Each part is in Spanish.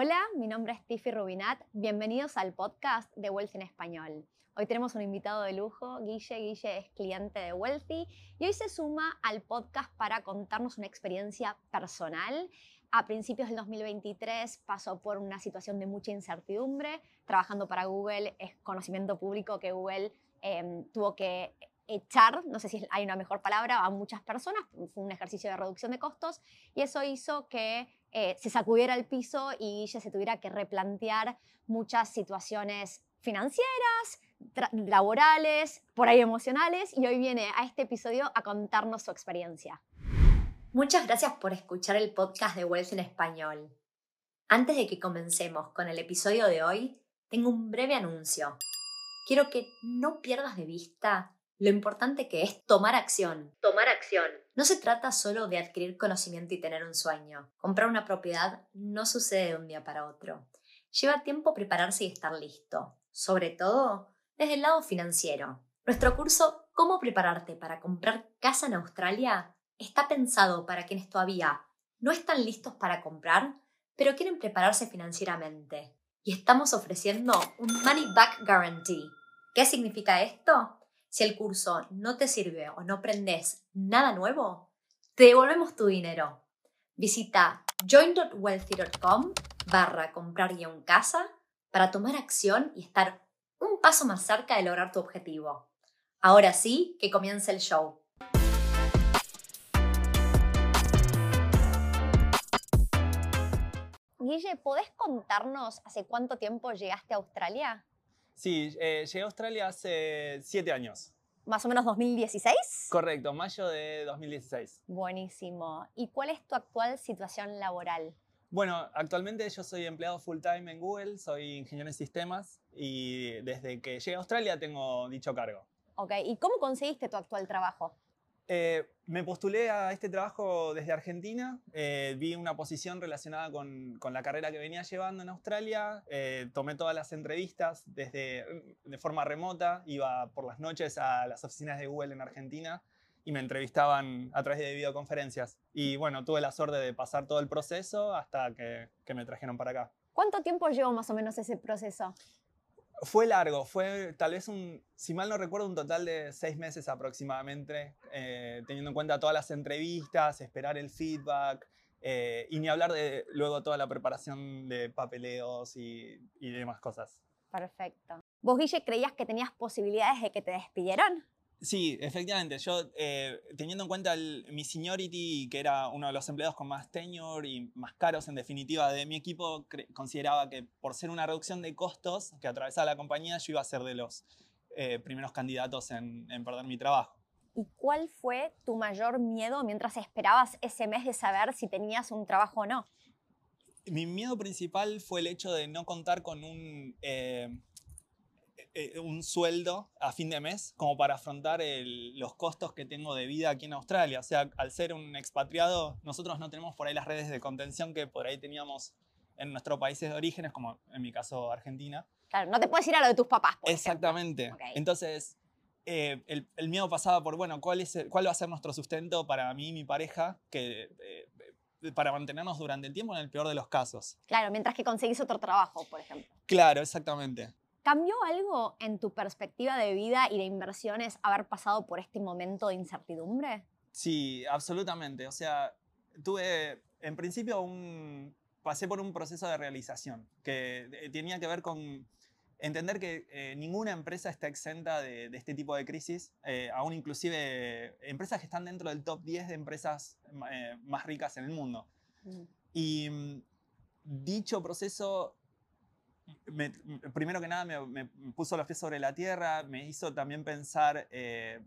Hola, mi nombre es Tiffy Rubinat. Bienvenidos al podcast de Wealthy en Español. Hoy tenemos un invitado de lujo, Guille. Guille es cliente de Wealthy y hoy se suma al podcast para contarnos una experiencia personal. A principios del 2023 pasó por una situación de mucha incertidumbre. Trabajando para Google es conocimiento público que Google em, tuvo que echar, no sé si hay una mejor palabra, a muchas personas. Fue un ejercicio de reducción de costos y eso hizo que eh, se sacudiera el piso y Guille se tuviera que replantear muchas situaciones financieras, laborales, por ahí emocionales, y hoy viene a este episodio a contarnos su experiencia. Muchas gracias por escuchar el podcast de Wealth en español. Antes de que comencemos con el episodio de hoy, tengo un breve anuncio. Quiero que no pierdas de vista lo importante que es tomar acción. Tomar acción. No se trata solo de adquirir conocimiento y tener un sueño. Comprar una propiedad no sucede de un día para otro. Lleva tiempo prepararse y estar listo, sobre todo desde el lado financiero. Nuestro curso Cómo prepararte para comprar casa en Australia está pensado para quienes todavía no están listos para comprar, pero quieren prepararse financieramente. Y estamos ofreciendo un Money Back Guarantee. ¿Qué significa esto? Si el curso no te sirve o no aprendes nada nuevo, te devolvemos tu dinero. Visita join.wealthy.com barra comprar casa para tomar acción y estar un paso más cerca de lograr tu objetivo. Ahora sí, que comience el show. Guille, ¿podés contarnos hace cuánto tiempo llegaste a Australia? Sí, eh, llegué a Australia hace siete años. ¿Más o menos 2016? Correcto, mayo de 2016. Buenísimo. ¿Y cuál es tu actual situación laboral? Bueno, actualmente yo soy empleado full time en Google, soy ingeniero en sistemas y desde que llegué a Australia tengo dicho cargo. Ok, ¿y cómo conseguiste tu actual trabajo? Eh, me postulé a este trabajo desde Argentina, eh, vi una posición relacionada con, la carrera que venía llevando en Australia, eh, tomé todas las entrevistas desde, de forma remota, iba por las noches a las oficinas de Google en Argentina y me entrevistaban a través de videoconferencias. Y bueno, tuve la suerte de pasar todo el proceso hasta que, que me trajeron para acá. ¿Cuánto tiempo llevó más o menos ese proceso? Fue largo, fue tal vez un, si mal no recuerdo, un total de seis meses aproximadamente, eh, teniendo en cuenta todas las entrevistas, esperar el feedback, eh, y ni hablar de luego toda la preparación de papeleos y, y demás cosas. Perfecto. ¿Vos, Guille, creías que tenías posibilidades de que te despidieran? Sí, efectivamente. Yo, eh, teniendo en cuenta mi seniority, que era uno de los empleados con más tenure y más caros en definitiva de mi equipo, consideraba que por ser una reducción de costos que atravesaba la compañía, yo iba a ser de los eh, primeros candidatos en, en perder mi trabajo. ¿Y cuál fue tu mayor miedo mientras esperabas ese mes de saber si tenías un trabajo o no? Mi miedo principal fue el hecho de no contar con un eh, eh, un sueldo a fin de mes como para afrontar los costos que tengo de vida aquí en Australia. O sea, al ser un expatriado, nosotros no tenemos por ahí las redes de contención que por ahí teníamos en nuestros países de orígenes, como en mi caso Argentina. Claro, no te puedes ir a lo de tus papás. Exactamente. Entonces, eh, el, miedo pasaba por, bueno, ¿cuál, es ¿cuál va a ser nuestro sustento para mí y mi pareja? Que, eh, para mantenernos durante el tiempo en el peor de los casos. Claro, mientras que conseguís otro trabajo, por ejemplo. Claro, exactamente. ¿Cambió algo en tu perspectiva de vida y de inversiones haber pasado por este momento de incertidumbre? Sí, absolutamente. O sea, tuve, en principio, un, pasé por un proceso de realización que eh, tenía que ver con entender que eh, ninguna empresa está exenta de, este tipo de crisis, eh, aún inclusive empresas que están dentro del top 10 de empresas más ricas en el mundo. Mm. Y mm, dicho proceso primero que nada me, puso los pies sobre la tierra, me hizo también pensar eh,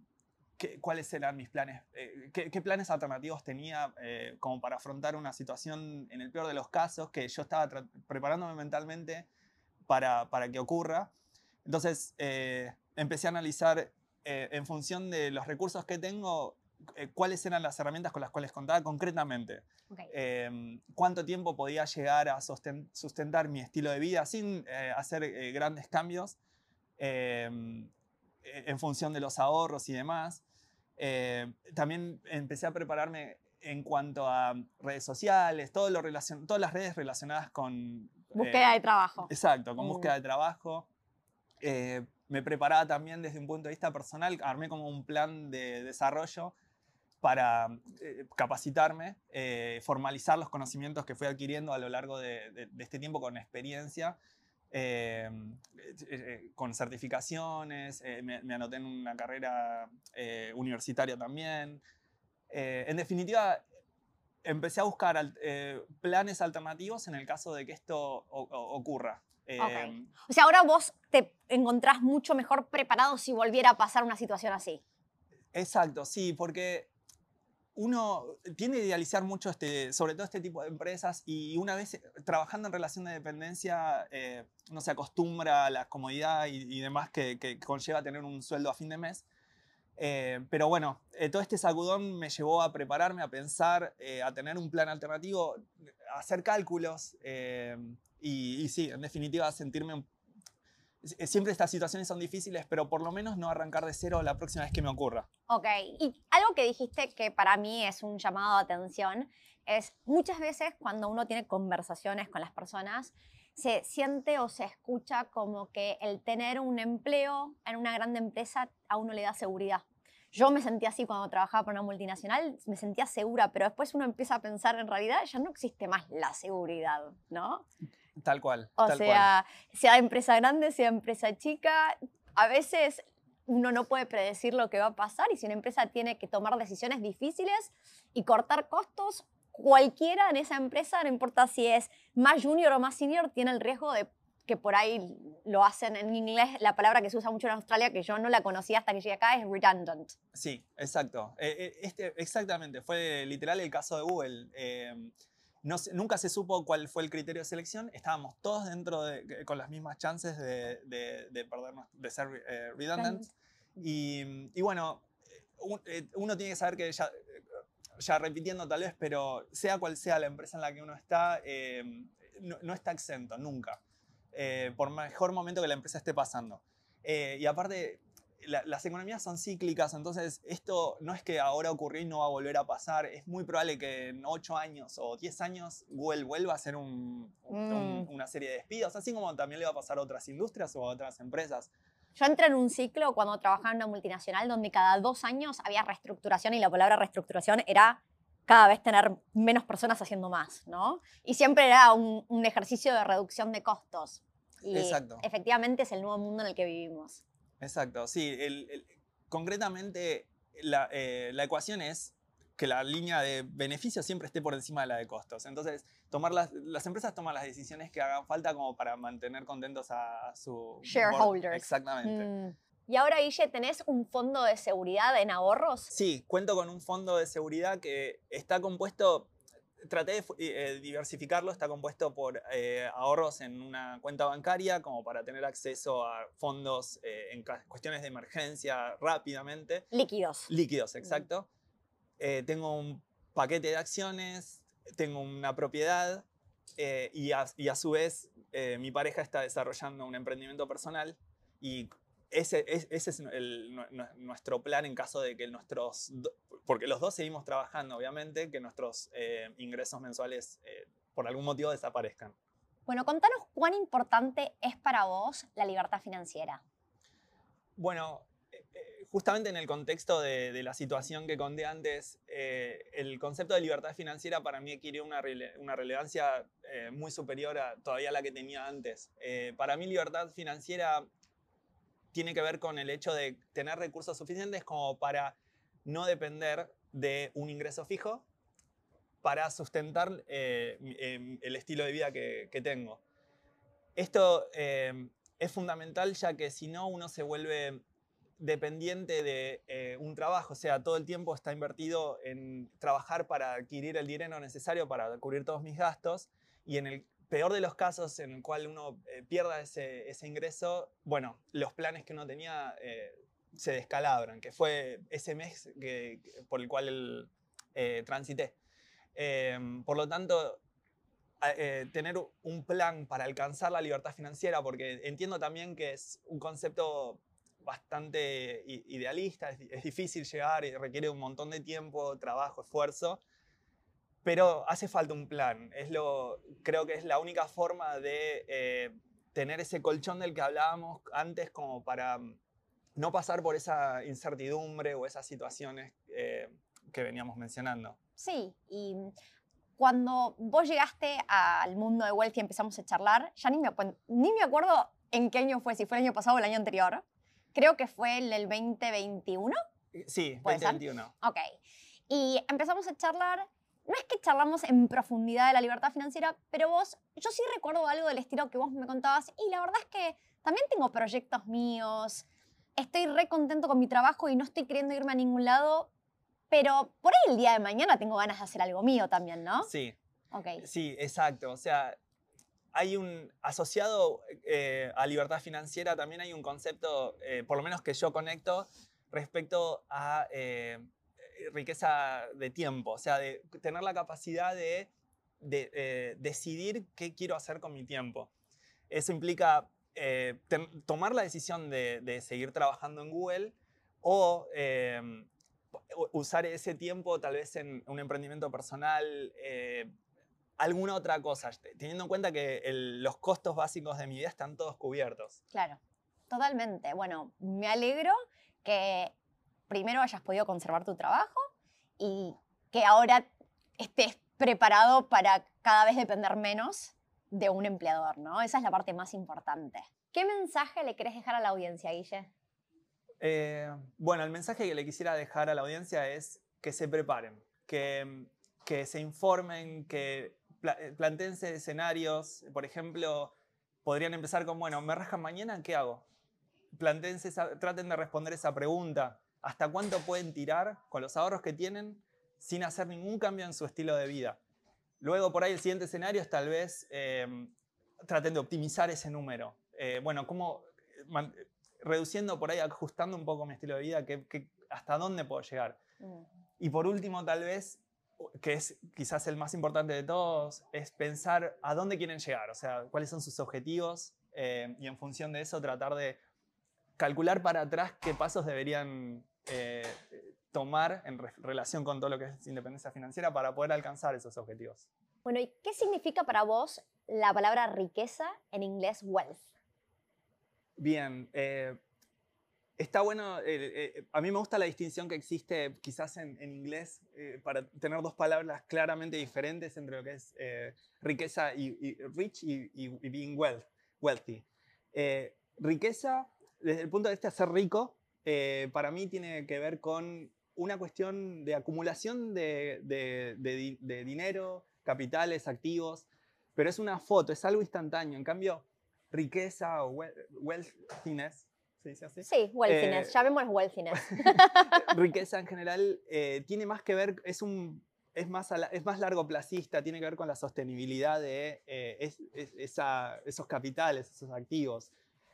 cuáles eran mis planes, eh, qué, planes alternativos tenía eh, como para afrontar una situación en el peor de los casos que yo estaba preparándome mentalmente para, para que ocurra. Entonces empecé a analizar en función de los recursos que tengo, eh, cuáles eran las herramientas con las cuales contaba concretamente. Em, cuánto tiempo podía llegar a sustentar mi estilo de vida sin eh, hacer eh, grandes cambios em, e-, en función de los ahorros y demás. también empecé a prepararme en cuanto a redes sociales, todo lo todas las redes relacionadas con, Búsqueda eh, de trabajo. Exacto, con Mm. búsqueda de trabajo. Eh, me preparaba también desde un punto de vista personal, armé como un plan de desarrollo para eh, capacitarme, eh, formalizar los conocimientos que fui adquiriendo a lo largo de, de- de este tiempo con experiencia, eh, eh, con certificaciones, eh, me, me anoté en una carrera eh, universitaria también. En definitiva, empecé a buscar al- planes alternativos en el caso de que esto o- o- ocurra. Eh, Ok. O sea, ahora vos te encontrás mucho mejor preparado si volviera a pasar una situación así. Exacto, sí, porque uno tiende a idealizar mucho, este, sobre todo este tipo de empresas, y una vez eh, trabajando en relación de dependencia, eh, uno se acostumbra a la comodidad y, y demás que, que conlleva tener un sueldo a fin de mes. Eh, pero bueno, eh, todo este sacudón me llevó a prepararme, a pensar, eh, a tener un plan alternativo, a hacer cálculos eh, y, y sí, en definitiva, a sentirme Siempre estas situaciones son difíciles, pero por lo menos no arrancar de cero la próxima vez que me ocurra. Ok, y algo que dijiste que para mí es un llamado de atención es muchas veces cuando uno tiene conversaciones con las personas, se siente o se escucha como que el tener un empleo en una grande empresa a uno le da seguridad. Yo me sentía así cuando trabajaba para una multinacional, me sentía segura, pero después uno empieza a pensar en realidad ya no existe más la seguridad, ¿no? Tal cual. O tal cual. sea, sea empresa grande, sea empresa chica, a veces uno no puede predecir lo que va a pasar y si una empresa tiene que tomar decisiones difíciles y cortar costos, cualquiera en esa empresa, no importa si es más junior o más senior, tiene el riesgo de que por ahí lo hacen en inglés, la palabra que se usa mucho en Australia, que yo no la conocía hasta que llegué acá, es redundant. Sí, exacto. Eh, eh, este, exactamente, fue literal el caso de Google. No nunca se supo cuál fue el criterio de selección. Estábamos todos dentro de, con las mismas chances de, de, de perdernos, de ser eh, redundant. Y, y bueno, eh, un- uno tiene que saber que ya, ya repitiendo tal vez, pero sea cual sea la empresa en la que uno está, eh, no, no está exento, nunca. Eh, por mejor momento que la empresa esté pasando. Eh, y aparte, la- las economías son cíclicas, entonces esto no es que ahora ocurrió y no va a volver a pasar. Es muy probable que en 8 años o 10 años Google vuelva a hacer un- un- un- Mm. una serie de despidos, así como también le va a pasar a otras industrias o a otras empresas. Yo entré en un ciclo cuando trabajaba en una multinacional donde cada dos años había reestructuración y la palabra reestructuración era cada vez tener menos personas haciendo más, ¿no? Y siempre era un, un ejercicio de reducción de costos. Y Exacto. efectivamente es el nuevo mundo en el que vivimos. Exacto, sí. el- el- concretamente, la, eh, la ecuación es que la línea de beneficios siempre esté por encima de la de costos. Entonces, tomar las, las empresas toman las decisiones que hagan falta como para mantener contentos a, su... board. Shareholders. Exactamente. Mm. Y ahora, Guille, ¿tenés un fondo de seguridad en ahorros? Sí, cuento con un fondo de seguridad que está compuesto, traté de eh, diversificarlo, está compuesto por eh, ahorros en una cuenta bancaria como para tener acceso a fondos eh, en cuestiones de emergencia rápidamente. Líquidos. Líquidos, exacto. Tengo un paquete de acciones, tengo una propiedad y, a, y a su vez mi pareja está desarrollando un emprendimiento personal y ese, es- ese es el- nuestro plan en caso de que nuestros, porque los dos seguimos trabajando, obviamente, que nuestros eh, ingresos mensuales eh, por algún motivo desaparezcan. Bueno, contanos cuán importante es para vos la libertad financiera. Bueno, eh, justamente en el contexto de, de la situación que conté antes, eh, el concepto de libertad financiera para mí adquirió una, rele- una relevancia eh, muy superior a todavía la que tenía antes. Eh, para mí libertad financiera tiene que ver con el hecho de tener recursos suficientes como para no depender de un ingreso fijo para sustentar eh, em, el estilo de vida que, tengo. Esto eh, es fundamental ya que si no uno se vuelve dependiente de eh, un trabajo, o sea, todo el tiempo está invertido en trabajar para adquirir el dinero necesario para cubrir todos mis gastos y en el peor de los casos en el cual uno eh, pierda ese, ese ingreso, bueno, los planes que uno tenía eh, se descalabran, que fue ese mes que- por el cual el, eh, transité. Eh, por lo tanto, eh, tener un plan para alcanzar la libertad financiera, porque entiendo también que es un concepto bastante idealista, es, es difícil llegar y requiere un montón de tiempo, trabajo, esfuerzo. pero hace falta un plan. Es lo, creo que es la única forma de eh, tener ese colchón del que hablábamos antes como para no pasar por esa incertidumbre o esas situaciones eh, que veníamos mencionando. Sí, y cuando vos llegaste al mundo de Wealth y empezamos a charlar, ya ni me, ni me acuerdo en qué año fue, si fue el año pasado o el año anterior. Creo que fue el, el 2021. Sí, 2021. Ok. Y empezamos a charlar no es que charlamos en profundidad de la libertad financiera, pero vos, yo sí recuerdo algo del estilo que vos me contabas y la verdad es que también tengo proyectos míos, estoy re contento con mi trabajo y no estoy queriendo irme a ningún lado, pero por ahí el día de mañana tengo ganas de hacer algo mío también, ¿no? Sí. Ok. Sí, exacto. O sea, hay un asociado eh, a libertad financiera también hay un concepto, eh, por lo menos que yo conecto, respecto a eh, riqueza de tiempo, o sea, de tener la capacidad de, eh, decidir qué quiero hacer con mi tiempo. Eso implica eh, tomar la decisión de, seguir trabajando en Google o em, usar ese tiempo tal vez en un emprendimiento personal, eh, alguna otra cosa, teniendo en cuenta que los costos básicos de mi vida están todos cubiertos. Claro, totalmente. Bueno, me alegro que primero hayas podido conservar tu trabajo y que ahora estés preparado para cada vez depender menos de un empleador, ¿no? Esa es la parte más importante. ¿Qué mensaje le querés dejar a la audiencia, Guille? Eh, bueno, el mensaje que le quisiera dejar a la audiencia es que se preparen, que, se informen, que eh, plantense escenarios. Por ejemplo, podrían empezar con, bueno, me rajan mañana, ¿qué hago? Plantense traten de responder esa pregunta hasta cuánto pueden tirar con los ahorros que tienen sin hacer ningún cambio en su estilo de vida. Luego, por ahí, el siguiente escenario es tal vez em, traten de optimizar ese número. Eh, bueno, ¿cómo reduciendo por ahí, ajustando un poco mi estilo de vida, hasta dónde puedo llegar? Mm. Y por último, tal vez, que es quizás el más importante de todos, es pensar a dónde quieren llegar, o sea, cuáles son sus objetivos eh, y en función de eso tratar de calcular para atrás qué pasos deberían eh, tomar en relación con todo lo que es independencia financiera para poder alcanzar esos objetivos. Bueno, ¿y qué significa para vos la palabra riqueza en inglés wealth? Bien, eh, está bueno, eh, a mí me gusta la distinción que existe quizás en, inglés para tener dos palabras claramente diferentes entre lo que es riqueza y, rich y, being wealth, wealthy. riqueza, desde el punto de vista de ser rico, eh, para mí tiene que ver con una cuestión de acumulación de, dinero, capitales, activos, pero es una foto, es algo instantáneo. En cambio, riqueza o wealthiness, ¿se dice así? Sí, wealthiness, eh, llamémoslo wealthiness. riqueza en general eh, tiene más que ver, es un... Es más, es más largo placista, tiene que ver con la sostenibilidad de esos capitales, esos activos.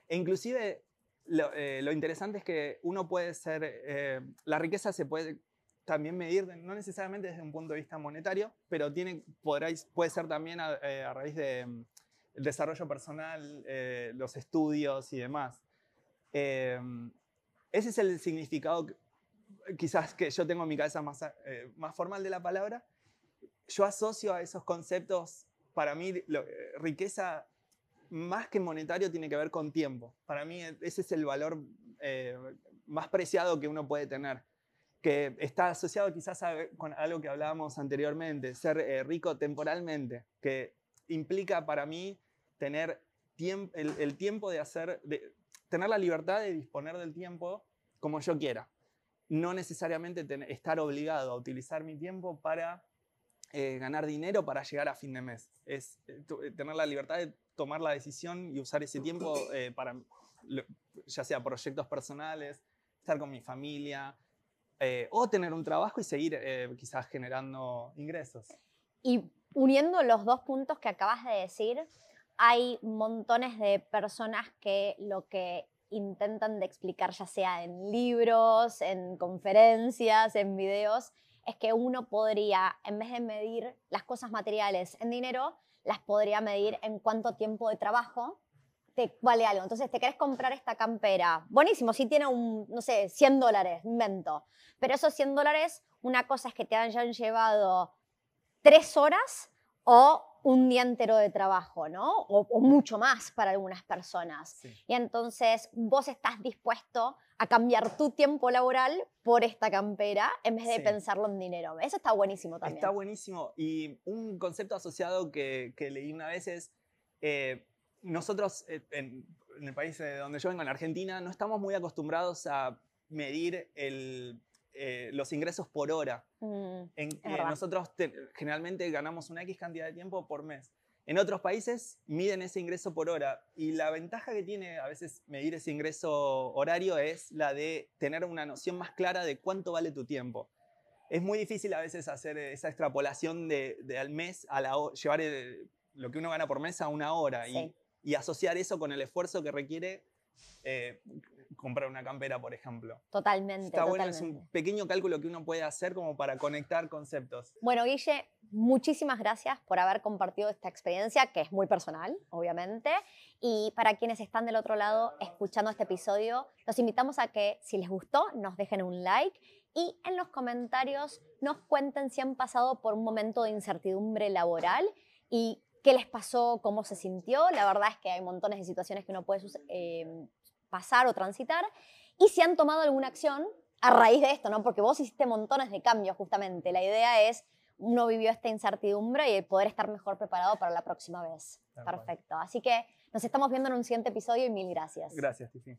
E inclusive eh, lo, interesante es que uno puede ser, eh, la riqueza se puede también medir, no necesariamente desde un punto de vista monetario, pero tiene, puede ser también a, eh, raíz del mm, desarrollo personal, los estudios y demás. ese es el significado quizás que yo tengo en mi cabeza más, más formal de la palabra. Yo asocio a esos conceptos, para mí, riqueza más que monetario tiene que ver con tiempo. Para mí e, ese es el valor eh, más preciado que uno puede tener, que está asociado quizás con algo que hablábamos anteriormente, ser eh, rico temporalmente, que implica para mí tener el, tiempo de hacer, tener la libertad de disponer del tiempo como yo quiera. No necesariamente estar obligado a utilizar mi tiempo para eh, ganar dinero para llegar a fin de mes. Es tener la libertad de tomar la decisión y usar ese tiempo eh, para, ya sea proyectos personales, estar con mi familia, eh, o tener un trabajo y seguir eh, quizás generando ingresos. Y uniendo los dos puntos que acabas de decir, hay montones de personas que lo que intentan de explicar, ya sea en libros, en conferencias, en videos, es que uno podría, en vez de medir las cosas materiales en dinero, las podría medir en cuánto tiempo de trabajo te vale algo. Entonces, te querés comprar esta campera. Buenísimo, si tiene un, no sé, 100 dólares, invento. Pero esos 100 dólares, una cosa es que te hayan llevado tres horas o un día entero de trabajo, ¿no? O, mucho más para algunas personas. Y entonces vos estás dispuesto a cambiar tu tiempo laboral por esta campera en vez de pensarlo en dinero. Eso está buenísimo también. Está buenísimo. Y un concepto asociado que, leí una vez es, eh, nosotros eh, en, el país de donde yo vengo, en Argentina, no estamos muy acostumbrados a medir el, eh, los ingresos por hora. Mm, en, nosotros generalmente ganamos una X cantidad de tiempo por mes. En otros países miden ese ingreso por hora y la ventaja que tiene a veces medir ese ingreso horario es la de tener una noción más clara de cuánto vale tu tiempo. Es muy difícil a veces hacer esa extrapolación de, al mes, a la, llevar lo que uno gana por mes a una hora y, y, asociar eso con el esfuerzo que requiere eh, comprar una campera, por ejemplo. Totalmente. Está bueno, es un pequeño cálculo que uno puede hacer como para conectar conceptos. Bueno, Guille, muchísimas gracias por haber compartido esta experiencia, que es muy personal, obviamente. Y para quienes están del otro lado escuchando este episodio, los invitamos a que, si les gustó, nos dejen un like y en los comentarios nos cuenten si han pasado por un momento de incertidumbre laboral y qué les pasó, cómo se sintió. La verdad es que hay montones de situaciones que uno puede eh, pasar o transitar, y si han tomado alguna acción a raíz de esto, ¿no? Porque vos hiciste montones de cambios justamente. La idea es uno vivió esta incertidumbre y poder estar mejor preparado para la próxima vez. Perfecto. Así que nos estamos viendo en un siguiente episodio y mil gracias. Gracias, Tiffy.